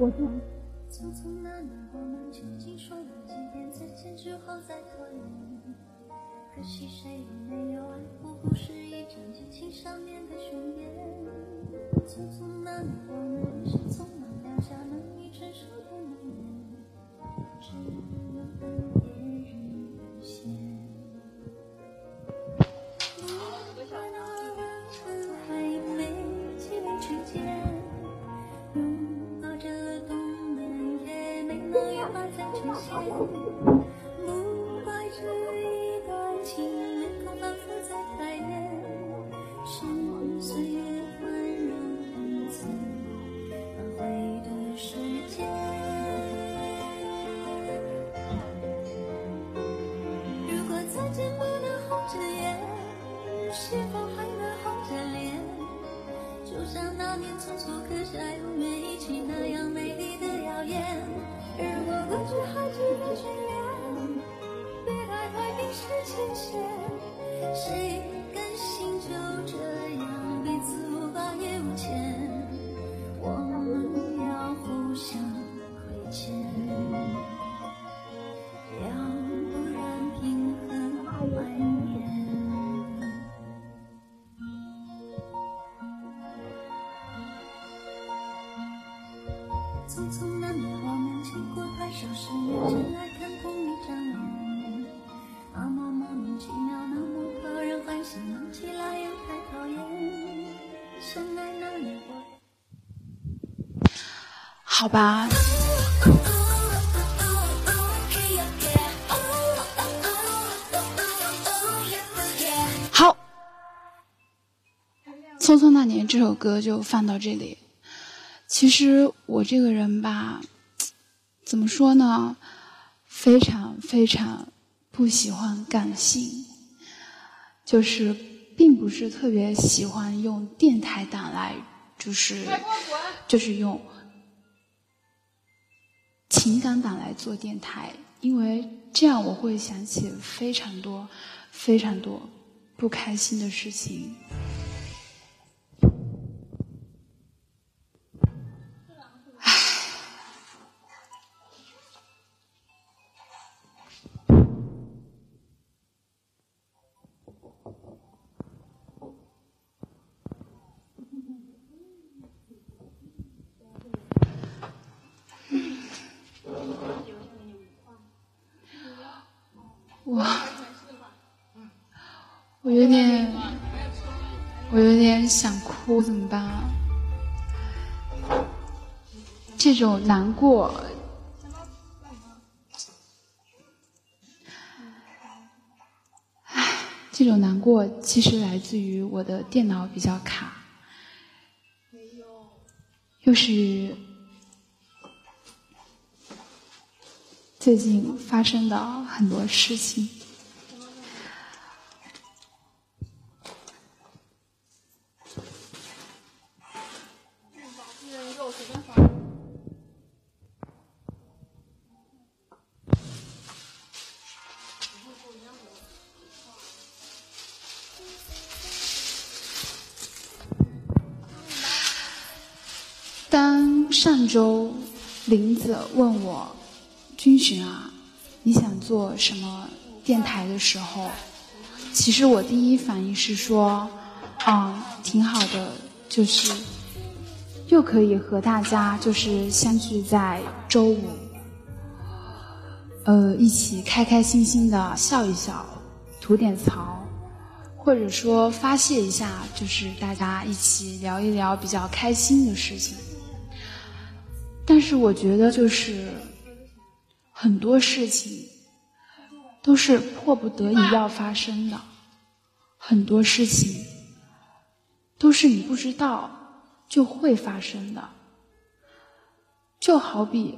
我就。匆匆那年，我们究竟说了几遍再见之后再拖延？可惜谁也没有爱过，不是一张激情上面的雄辩。匆匆那年，我们是匆如果过去还记得眷恋，别太快冰释前嫌。谁甘心就这好吧，好，《匆匆那年》这首歌就放到这里。其实我这个人吧，怎么说呢？非常非常不喜欢感性，就是并不是特别喜欢用电台档来，就是就是用情感版来做电台，因为这样我会想起非常多非常多不开心的事情。这种难过，唉，这种难过其实来自于我的电脑比较卡，又是最近发生的很多事情。上周林子问我君寻啊，你想做什么电台的时候，其实我第一反应是说，嗯，挺好的，就是又可以和大家就是相聚在周五，呃，一起开开心心的笑一笑，吐点槽，或者说发泄一下，就是大家一起聊一聊比较开心的事情。但是我觉得，就是很多事情都是迫不得已要发生的，很多事情都是你不知道就会发生的。就好比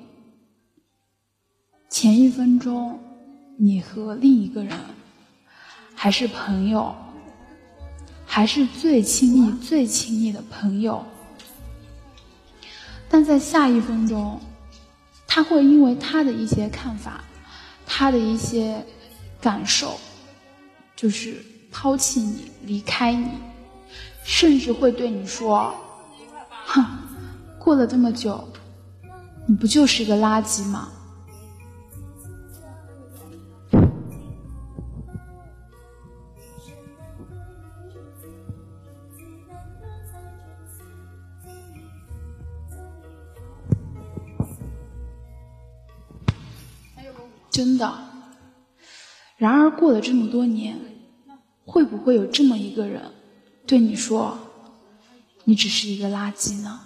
前一分钟你和另一个人还是朋友，还是最亲密、最亲密的朋友。但在下一分钟，他会因为他的一些看法，他的一些感受，就是抛弃你、离开你，甚至会对你说：“哼，过了这么久，你不就是一个垃圾吗？真的。然而过了这么多年，会不会有这么一个人对你说：“你只是一个垃圾呢？”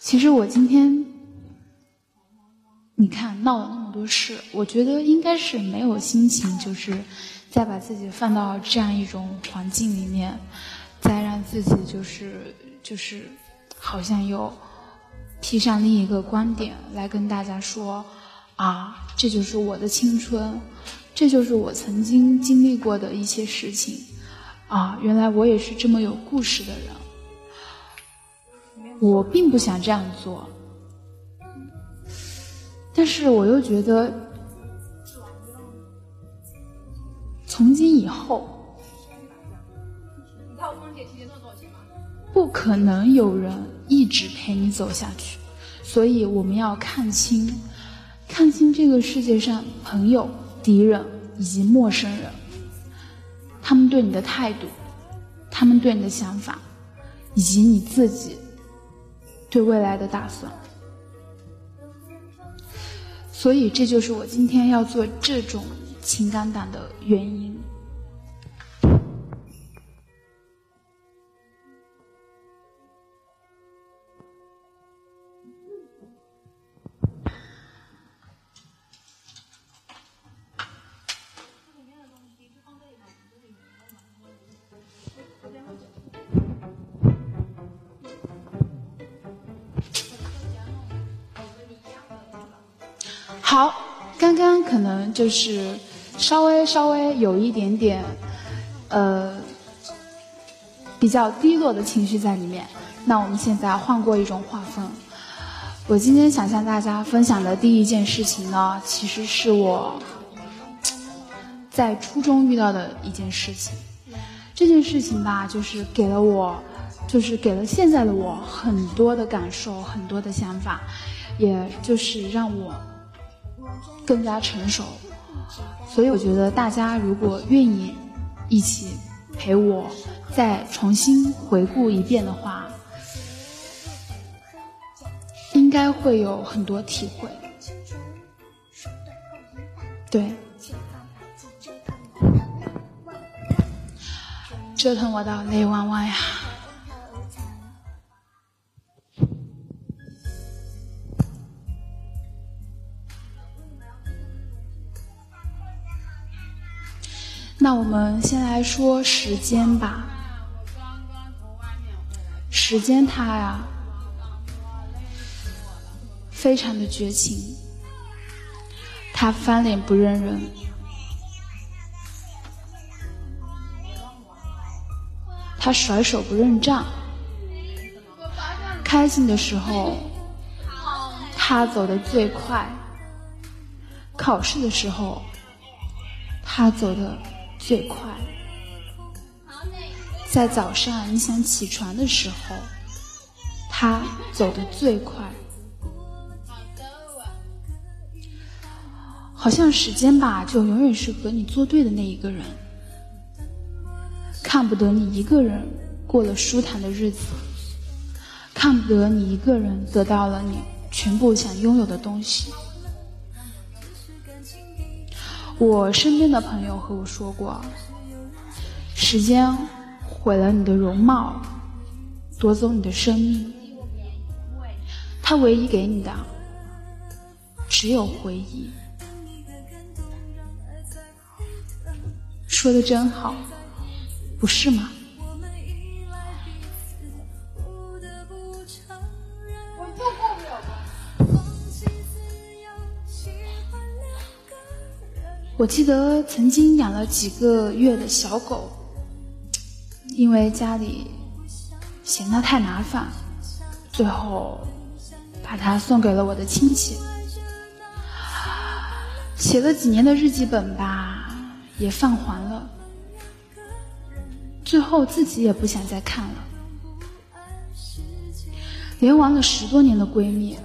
其实我今天，你看闹了那么多事，我觉得应该是没有心情，就是再把自己放到这样一种环境里面，再让自己就是就是好像又披上另一个观点来跟大家说。啊，这就是我的青春，这就是我曾经经历过的一些事情。啊，原来我也是这么有故事的人。我并不想这样做，但是我又觉得，从今以后，不可能有人一直陪你走下去，所以我们要看清。看清这个世界上朋友、敌人以及陌生人，他们对你的态度，他们对你的想法，以及你自己对未来的打算。所以，这就是我今天要做这种情感党的原因。是稍微稍微有一点点，呃，比较低落的情绪在里面。那我们现在换过一种画风。我今天想向大家分享的第一件事情呢，其实是我在初中遇到的一件事情。这件事情吧，就是给了我，就是给了现在的我很多的感受，很多的想法，也就是让我。更加成熟，所以我觉得大家如果愿意一起陪我再重新回顾一遍的话，应该会有很多体会。对，折腾我到泪汪汪呀！我们先来说时间吧。时间它呀，非常的绝情，他翻脸不认人，他甩手不认账。开心的时候，他走的最快；考试的时候，他走的。最快，在早上你想起床的时候，他走得最快。好像时间吧，就永远是和你作对的那一个人，看不得你一个人过了舒坦的日子，看不得你一个人得到了你全部想拥有的东西。我身边的朋友和我说过，时间毁了你的容貌，夺走你的生命，他唯一给你的只有回忆。说的真好，不是吗？我记得曾经养了几个月的小狗，因为家里嫌它太麻烦，最后把它送给了我的亲戚。写了几年的日记本吧，也泛黄了，最后自己也不想再看了。连玩了十多年的闺蜜，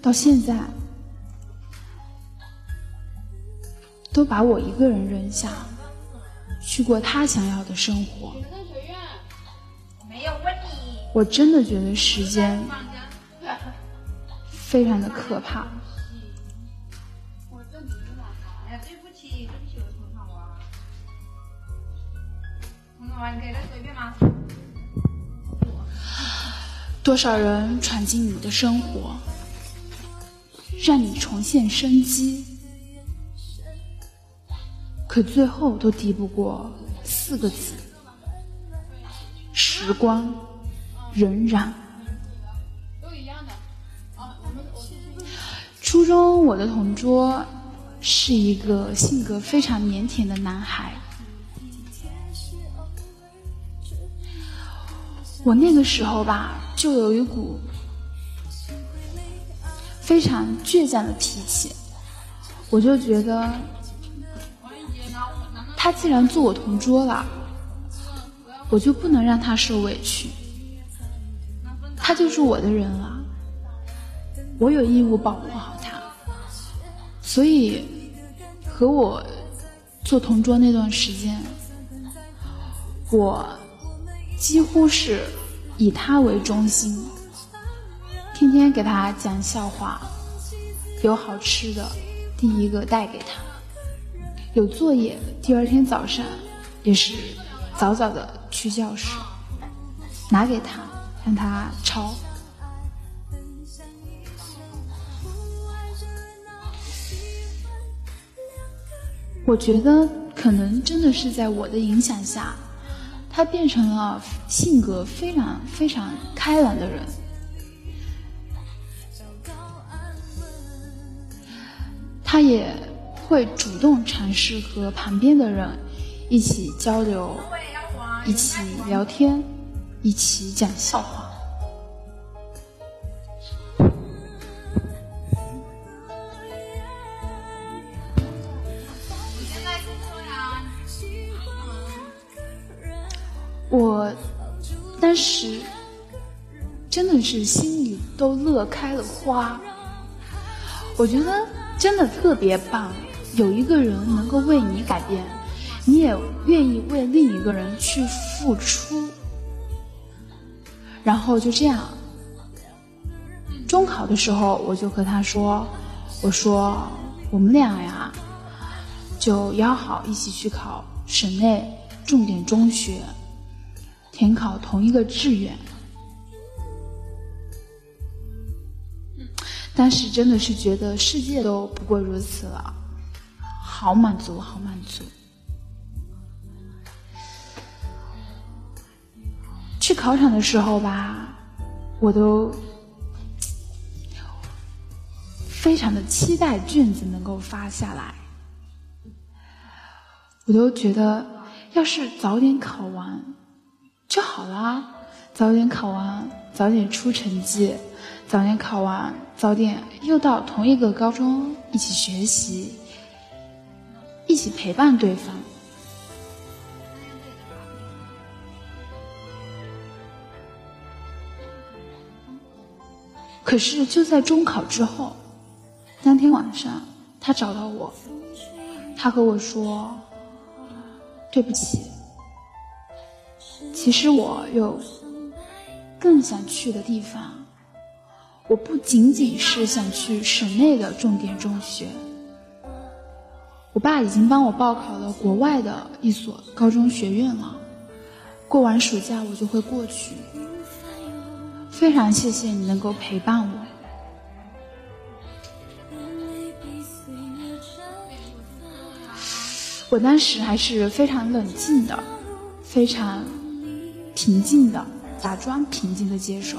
到现在都把我一个人扔下，去过他想要的生活。没有问你。我真的觉得时间非常的可怕。对不起，对不起，我从小娃。从小娃，你可以再说一遍吗？多少人闯进你的生活，让你重现生机，可最后都敌不过四个字：时光荏苒。初中我的同桌是一个性格非常腼腆的男孩。我那个时候吧，就有一股非常倔强的脾气，我就觉得，他既然做我同桌了，我就不能让他受委屈，他就是我的人了，我有义务保护好他，所以和我做同桌那段时间，我。几乎是以他为中心，天天给他讲笑话，有好吃的，第一个带给他；有作业，第二天早上也是早早的去教室拿给他，让他抄。我觉得可能真的是在我的影响下。他变成了性格非常非常开朗的人，他也会主动尝试和旁边的人一起交流，一起聊天，一起讲笑话。我当时真的是心里都乐开了花，我觉得真的特别棒，有一个人能够为你改变，你也愿意为另一个人去付出，然后就这样，中考的时候我就和他说，我说我们俩呀，就要好一起去考省内重点中学。填考同一个志愿，当时真的是觉得世界都不过如此了，好满足，好满足。去考场的时候吧，我都非常的期待卷子能够发下来，我都觉得要是早点考完。就好啦，早点考完，早点出成绩，早点考完，早点又到同一个高中一起学习，一起陪伴对方。可是就在中考之后，当天晚上，他找到我，他和我说：“对不起。”其实我有更想去的地方，我不仅仅是想去省内的重点中学。我爸已经帮我报考了国外的一所高中学院了，过完暑假我就会过去。非常谢谢你能够陪伴我。我当时还是非常冷静的，非常。平静的，假装平静的接受。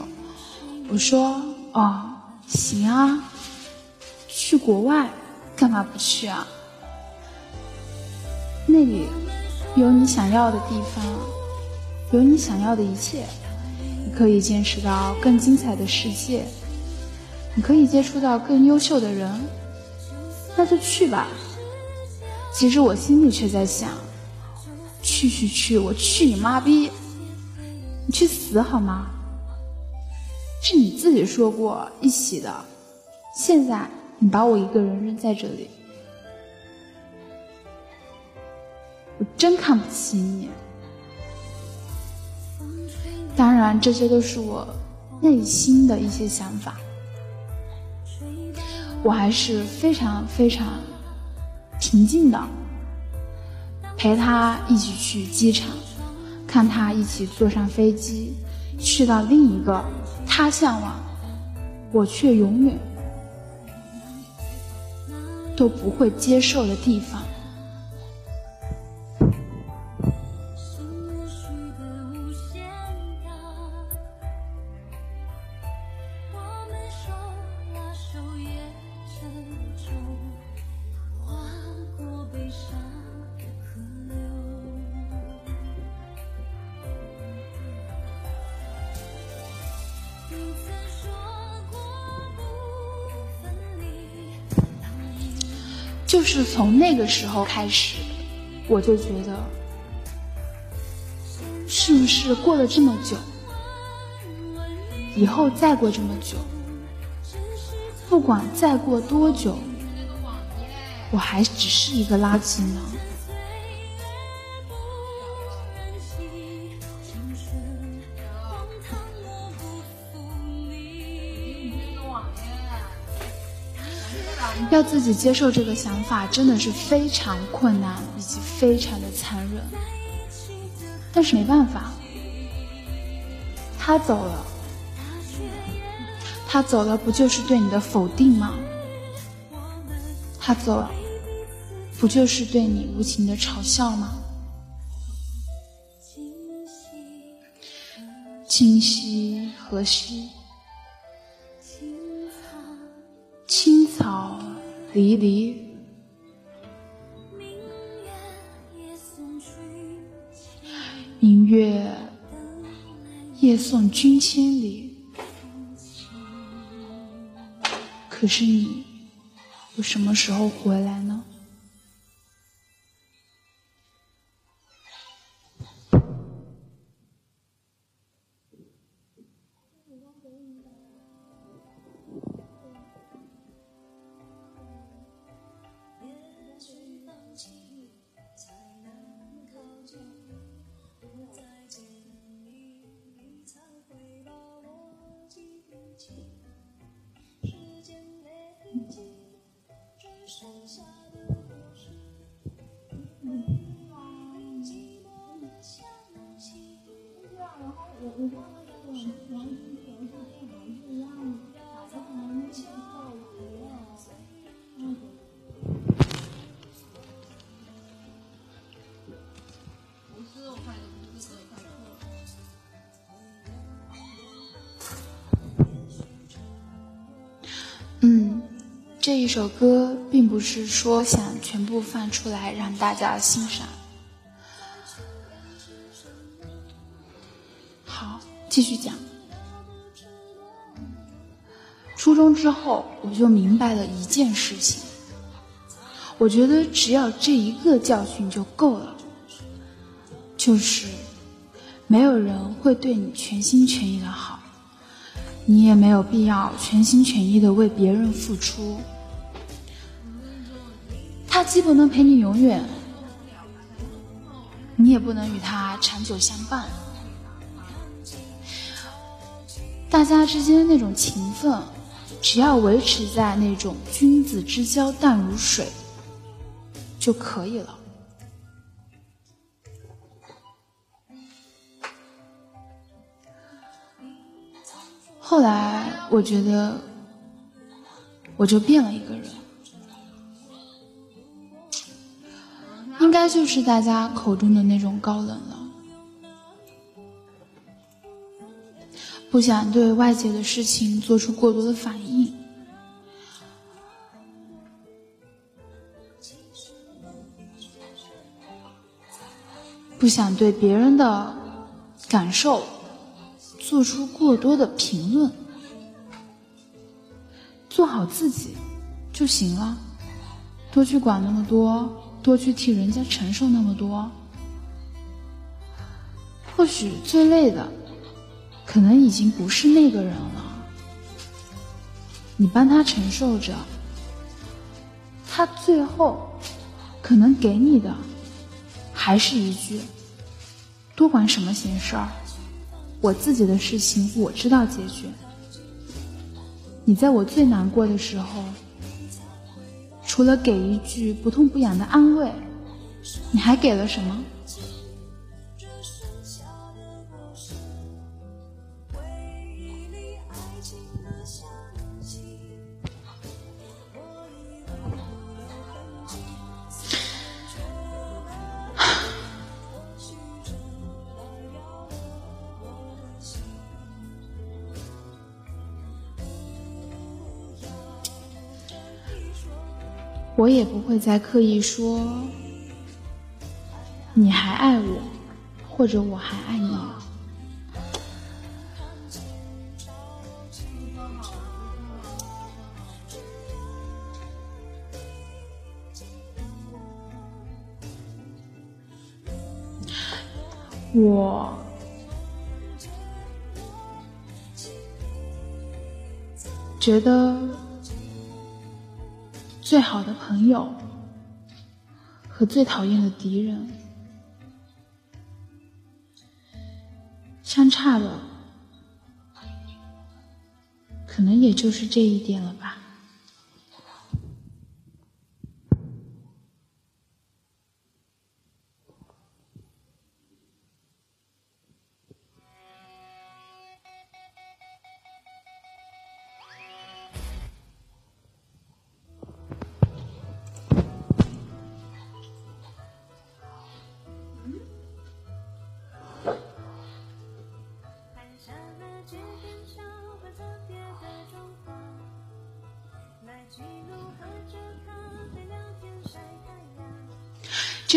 我说：“哦，行啊，去国外干嘛不去啊？那里有你想要的地方，有你想要的一切，你可以见识到更精彩的世界，你可以接触到更优秀的人，那就去吧。”其实我心里却在想：“去去去，我去你妈逼！”你去死好吗？是你自己说过一起的，现在你把我一个人扔在这里，真看不起你。当然，这些都是我内心的一些想法。我还是非常非常平静的，陪他一起去机场，看他一起坐上飞机，去到另一个他向往，我却永远都不会接受的地方。就是从那个时候开始，我就觉得，是不是过了这么久，以后再过这么久，不管再过多久，我还只是一个垃圾呢？要自己接受这个想法，真的是非常困难，以及非常的残忍。但是没办法，他走了，他走了，不就是对你的否定吗？他走了，不就是对你无情的嘲笑吗？今夕何夕？离离，明月夜送君千里。可是你又什么时候回来呢？这一首歌并不是说想全部放出来让大家欣赏。好，继续讲。初中之后，我就明白了一件事情，我觉得只要这一个教训就够了，就是没有人会对你全心全意的好。你也没有必要全心全意的为别人付出。他既不能陪你永远，你也不能与他长久相伴。大家之间那种情分，只要维持在那种君子之交淡如水就可以了。后来我觉得，我就变了一个人，应该就是大家口中的那种高冷了，不想对外界的事情做出过多的反应，不想对别人的感受。做出过多的评论，做好自己就行了，多去管那么多，多去替人家承受那么多，或许最累的，可能已经不是那个人了，你帮他承受着，他最后可能给你的还是一句：“多管什么闲事儿，我自己的事情我知道解决。”你在我最难过的时候，除了给一句不痛不痒的安慰，你还给了什么？也不会再刻意说你还爱我，或者我还爱你。我觉得。最好的朋友和最讨厌的敌人，相差的可能也就是这一点了吧。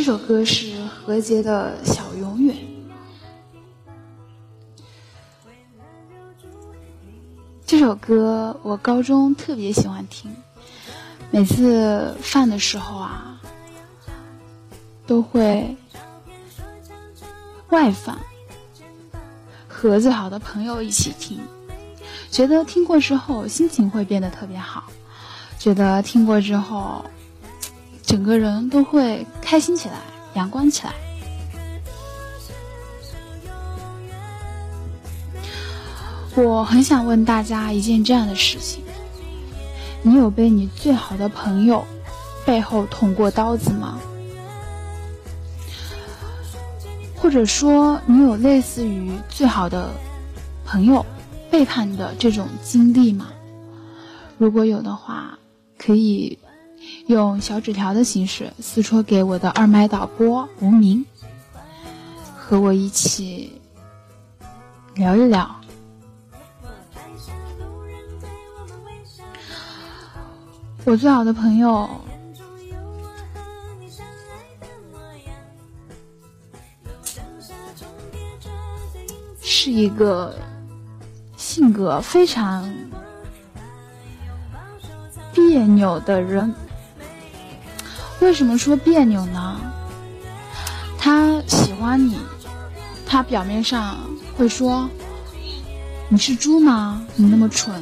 这首歌是何洁的《小永远》。这首歌我高中特别喜欢听，每次饭的时候啊，都会外放，和最好的朋友一起听，觉得听过之后心情会变得特别好，觉得听过之后。整个人都会开心起来，阳光起来。我很想问大家一件这样的事情：你有被你最好的朋友背后捅过刀子吗？或者说，你有类似于最好的朋友背叛的这种经历吗？如果有的话，可以。用小纸条的形式私戳给我的二麦导播无名，和我一起聊一聊。我最好的朋友是一个性格非常别扭的人。为什么说别扭呢？他喜欢你，他表面上会说：“你是猪吗？你那么蠢，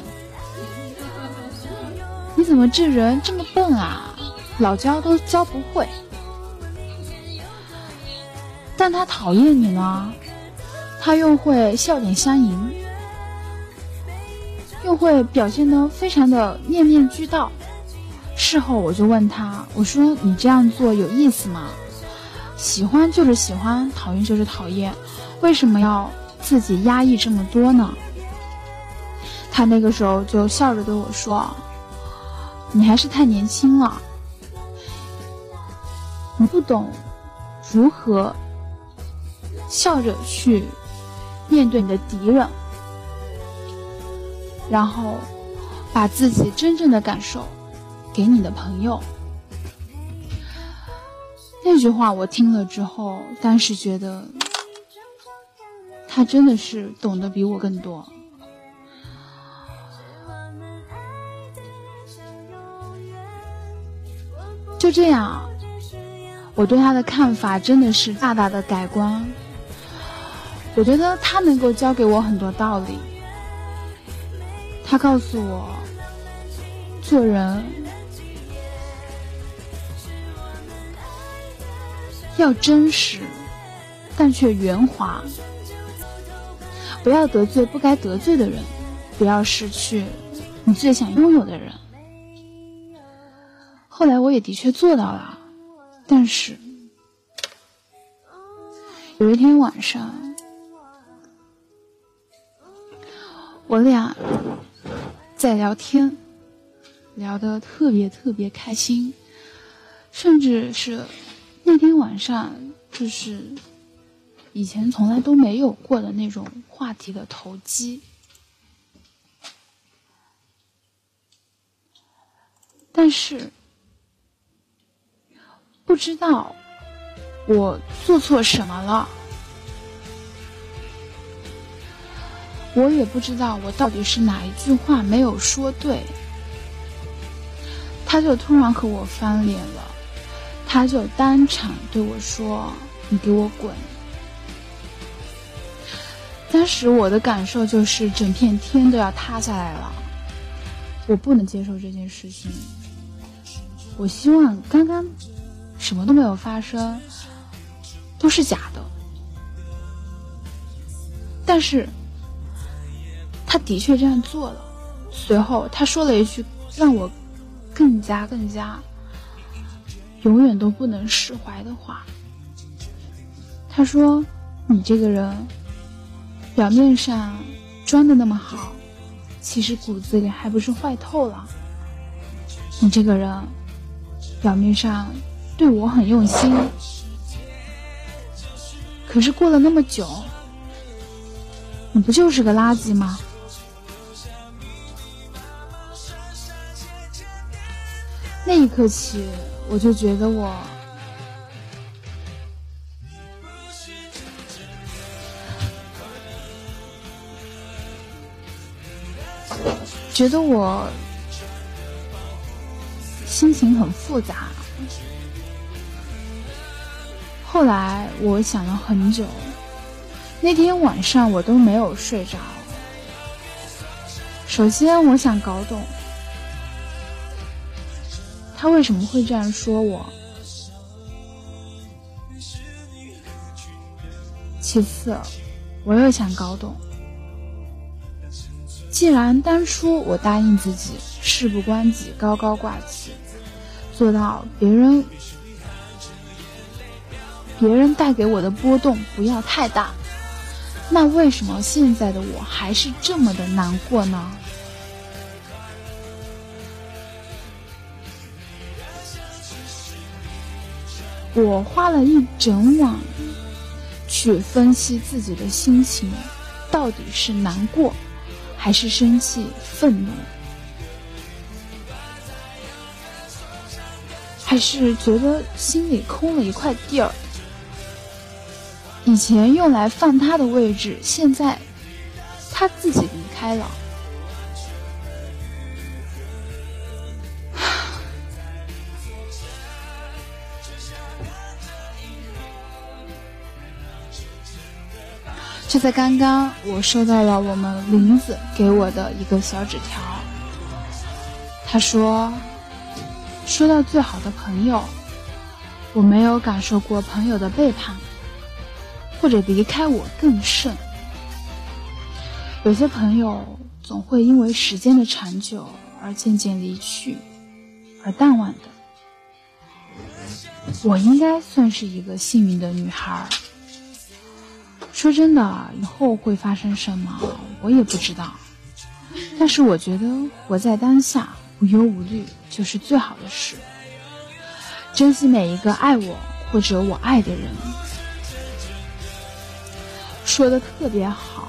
你怎么这人这么笨啊？老教都教不会。”但他讨厌你呢，他又会笑脸相迎，又会表现得非常的面面俱到。事后我就问他，我说你这样做有意思吗？喜欢就是喜欢，讨厌就是讨厌，为什么要自己压抑这么多呢？他那个时候就笑着对我说：“你还是太年轻了，你不懂如何笑着去面对你的敌人，然后把自己真正的感受。”给你的朋友，那句话我听了之后，当时觉得他真的是懂得比我更多。就这样，我对他的看法真的是大大的改观。我觉得他能够教给我很多道理。他告诉我。做人要真实，但却圆滑。不要得罪不该得罪的人，不要失去你最想拥有的人。后来我也的确做到了，但是有一天晚上，我俩在聊天，聊得特别特别开心，甚至是那天晚上就是以前从来都没有过的那种话题的投机。但是不知道我做错什么了，我也不知道我到底是哪一句话没有说对，他就突然和我翻脸了，他就当场对我说：“你给我滚！”当时我的感受就是整片天都要塌下来了，我不能接受这件事情。我希望刚刚什么都没有发生，都是假的。但是他的确这样做了。随后他说了一句让我更加更加永远都不能释怀的话。他说：“你这个人表面上装的那么好，其实骨子里还不是坏透了。你这个人。”表面上对我很用心，可是过了那么久，你不就是个垃圾吗？那一刻起，我就觉得我觉得我。心情很复杂。后来我想了很久，那天晚上我都没有睡着。首先，我想搞懂他为什么会这样说我；其次，我又想搞懂，既然当初我答应自己事不关己、高高挂起。做到别人别人带给我的波动不要太大，那为什么现在的我还是这么的难过呢？我花了一整晚去分析自己的心情，到底是难过，还是生气、愤怒？还是觉得心里空了一块地儿。以前用来放他的位置，现在他自己离开了。就在刚刚，我收到了我们林子给我的一个小纸条，他说。说到最好的朋友，我没有感受过朋友的背叛，或者离开我更甚。有些朋友总会因为时间的长久而渐渐离去，而淡忘的。我应该算是一个幸运的女孩。说真的，以后会发生什么，我也不知道。但是我觉得活在当下。无忧无虑就是最好的事。珍惜每一个爱我或者我爱的人，说的特别好。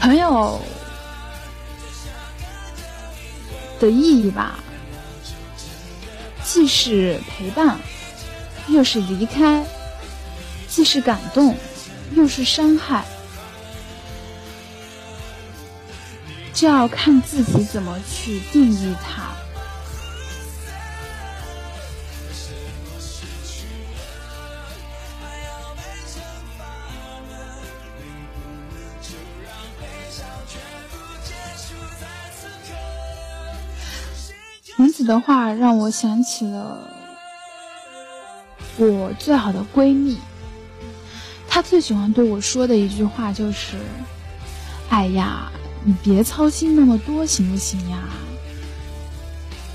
朋友的意义吧，既是陪伴，又是离开。既是感动，又是伤害，就要看自己怎么去定义它。子的话让我想起了我最好的闺蜜，她最喜欢对我说的一句话就是：“哎呀，你别操心那么多，行不行呀？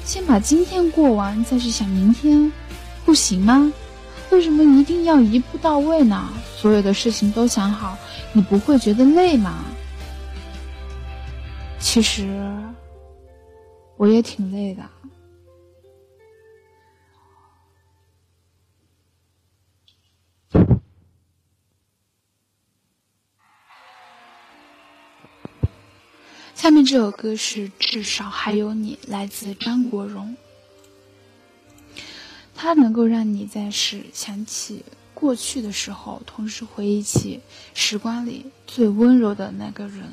先把今天过完，再去想明天，不行吗？为什么一定要一步到位呢？所有的事情都想好，你不会觉得累吗？”其实我也挺累的。下面这首歌是《至少还有你》，来自张国荣。它能够让你在是想起过去的时候，同时回忆起时光里最温柔的那个人。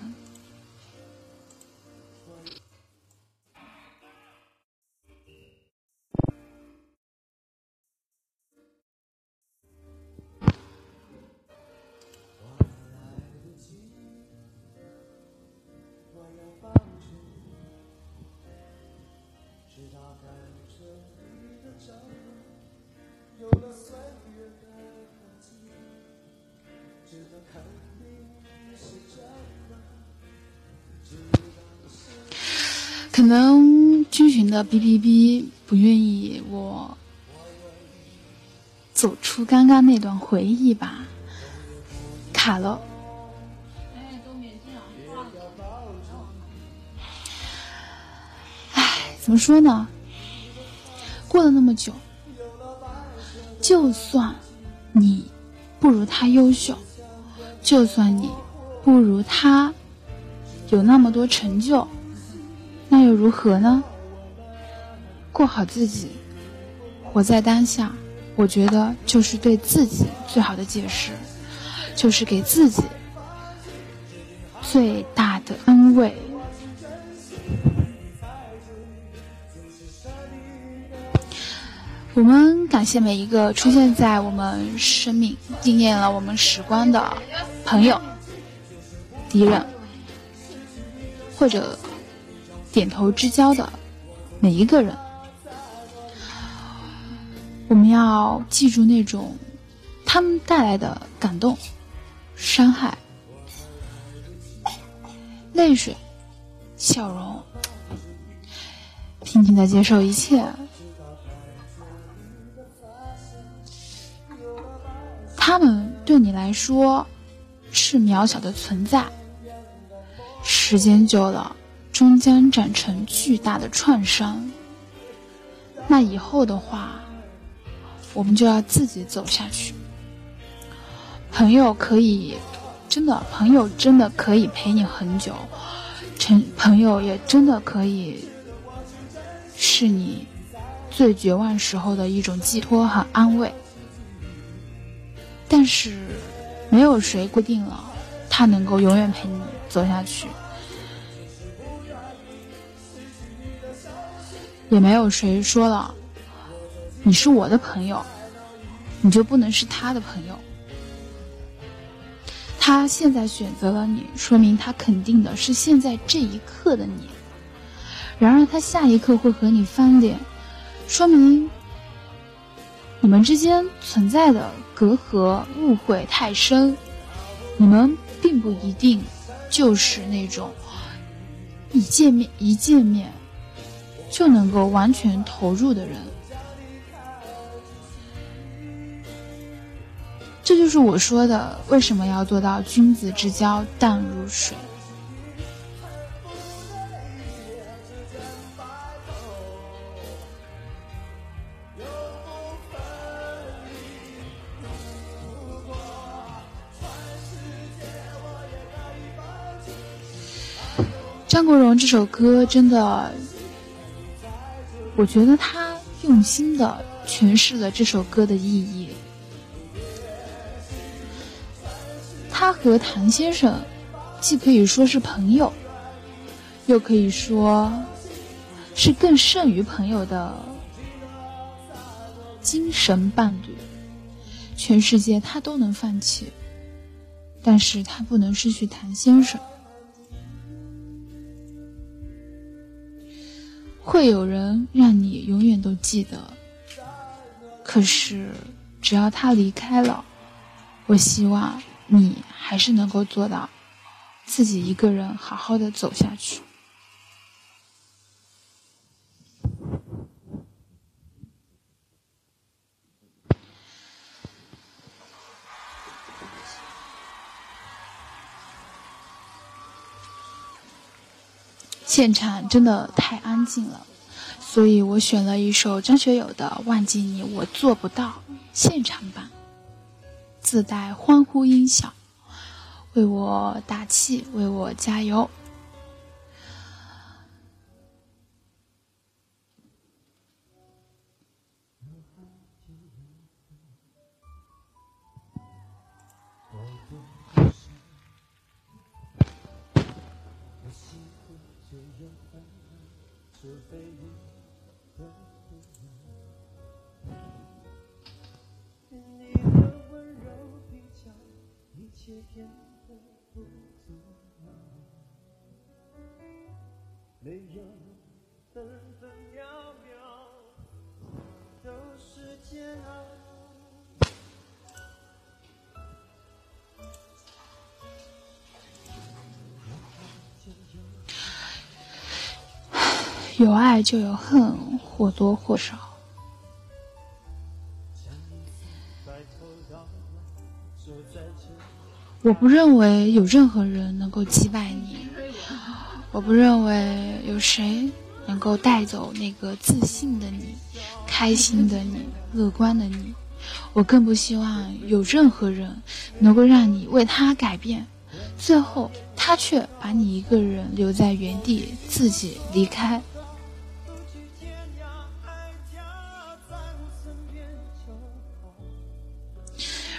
可能军群的哔哔哔不愿意我走出刚刚那段回忆吧，卡了。哎，都免进了，挂了。唉，怎么说呢？过了那么久，就算你不如他优秀，就算你不如他有那么多成就。那又如何呢？过好自己，活在当下，我觉得就是对自己最好的解释，就是给自己最大的安慰。我们感谢每一个出现在我们生命、纪念了我们时光的朋友、敌人，或者。点头之交的每一个人，我们要记住那种他们带来的感动、伤害、泪水、笑容，平静的接受一切。他们对你来说是渺小的存在，时间久了。终将长成巨大的创伤。那以后的话，我们就要自己走下去。朋友可以，真的，朋友真的可以陪你很久，成朋友也真的可以是你最绝望时候的一种寄托和安慰。但是，没有谁规定了他能够永远陪你走下去。也没有谁说了，你是我的朋友，你就不能是他的朋友。他现在选择了你，说明他肯定的是现在这一刻的你。然而他下一刻会和你翻脸，说明你们之间存在的隔阂、误会太深，你们并不一定就是那种一见面一见面。就能够完全投入的人，这就是我说的为什么要做到君子之交淡如水。张国荣这首歌真的。我觉得他用心的诠释了这首歌的意义。他和谭先生既可以说是朋友，又可以说是更胜于朋友的精神伴侣。全世界他都能放弃，但是他不能失去谭先生。会有人让你永远都记得，可是只要他离开了，我希望你还是能够做到自己一个人好好的走下去。现场真的太安静了，所以我选了一首张学友的《忘记你我做不到》现场版，自带欢呼音效，为我打气，为我加油。有爱就有恨，或多或少。我不认为有任何人能够击败你，我不认为有谁能够带走那个自信的你、开心的你、乐观的你。我更不希望有任何人能够让你为他改变，最后他却把你一个人留在原地，自己离开。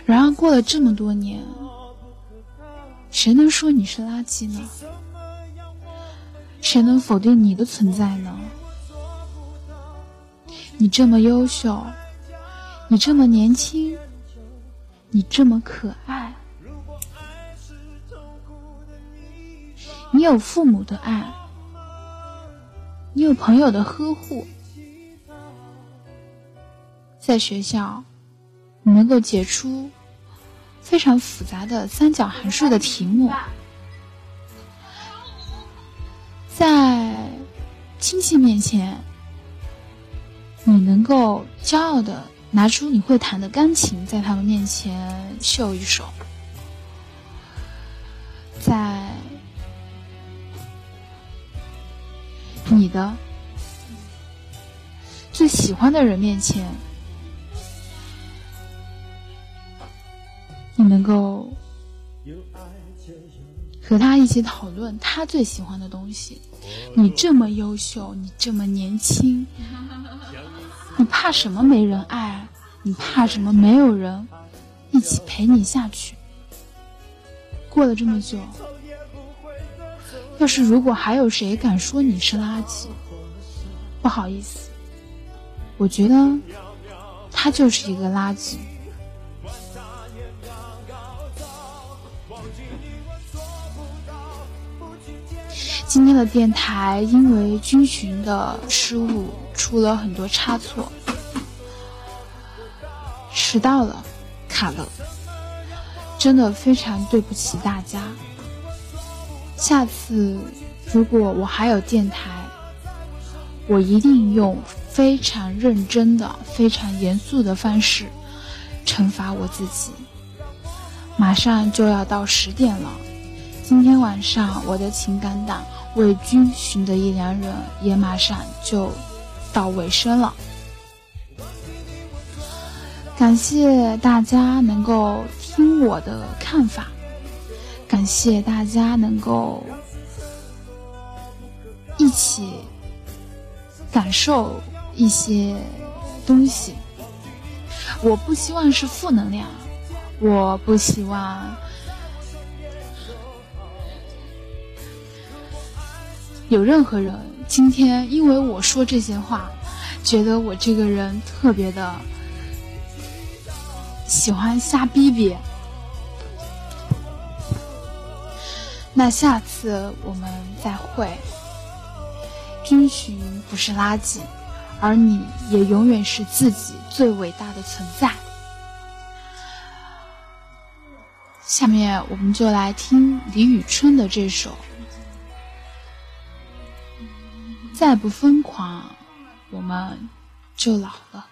然而过了这么多年，谁能说你是垃圾呢？谁能否定你的存在呢？你这么优秀，你这么年轻，你这么可爱，你有父母的爱，你有朋友的呵护，在学校。你能够解出非常复杂的三角函数的题目，在亲戚面前，你能够骄傲的拿出你会弹的钢琴，在他们面前秀一手，在你的最喜欢的人面前。能够和他一起讨论他最喜欢的东西。你这么优秀，你这么年轻，你怕什么没人爱？你怕什么没有人一起陪你下去？过了这么久，要是如果还有谁敢说你是垃圾，不好意思，我觉得他就是一个垃圾。今天的电台因为军训的失误出了很多差错，迟到了，卡了，真的非常对不起大家。下次如果我还有电台，我一定用非常认真的、非常严肃的方式惩罚我自己。马上就要到十点了，今天晚上我的情感档。为君寻的一良人也马上就到尾声了，感谢大家能够听我的看法，感谢大家能够一起感受一些东西。我不希望是负能量，我不希望。有任何人今天因为我说这些话，觉得我这个人特别的喜欢瞎逼逼，那下次我们再会。追寻不是垃圾，而你也永远是自己最伟大的存在。下面我们就来听李宇春的这首《再不疯狂，我们就老了》。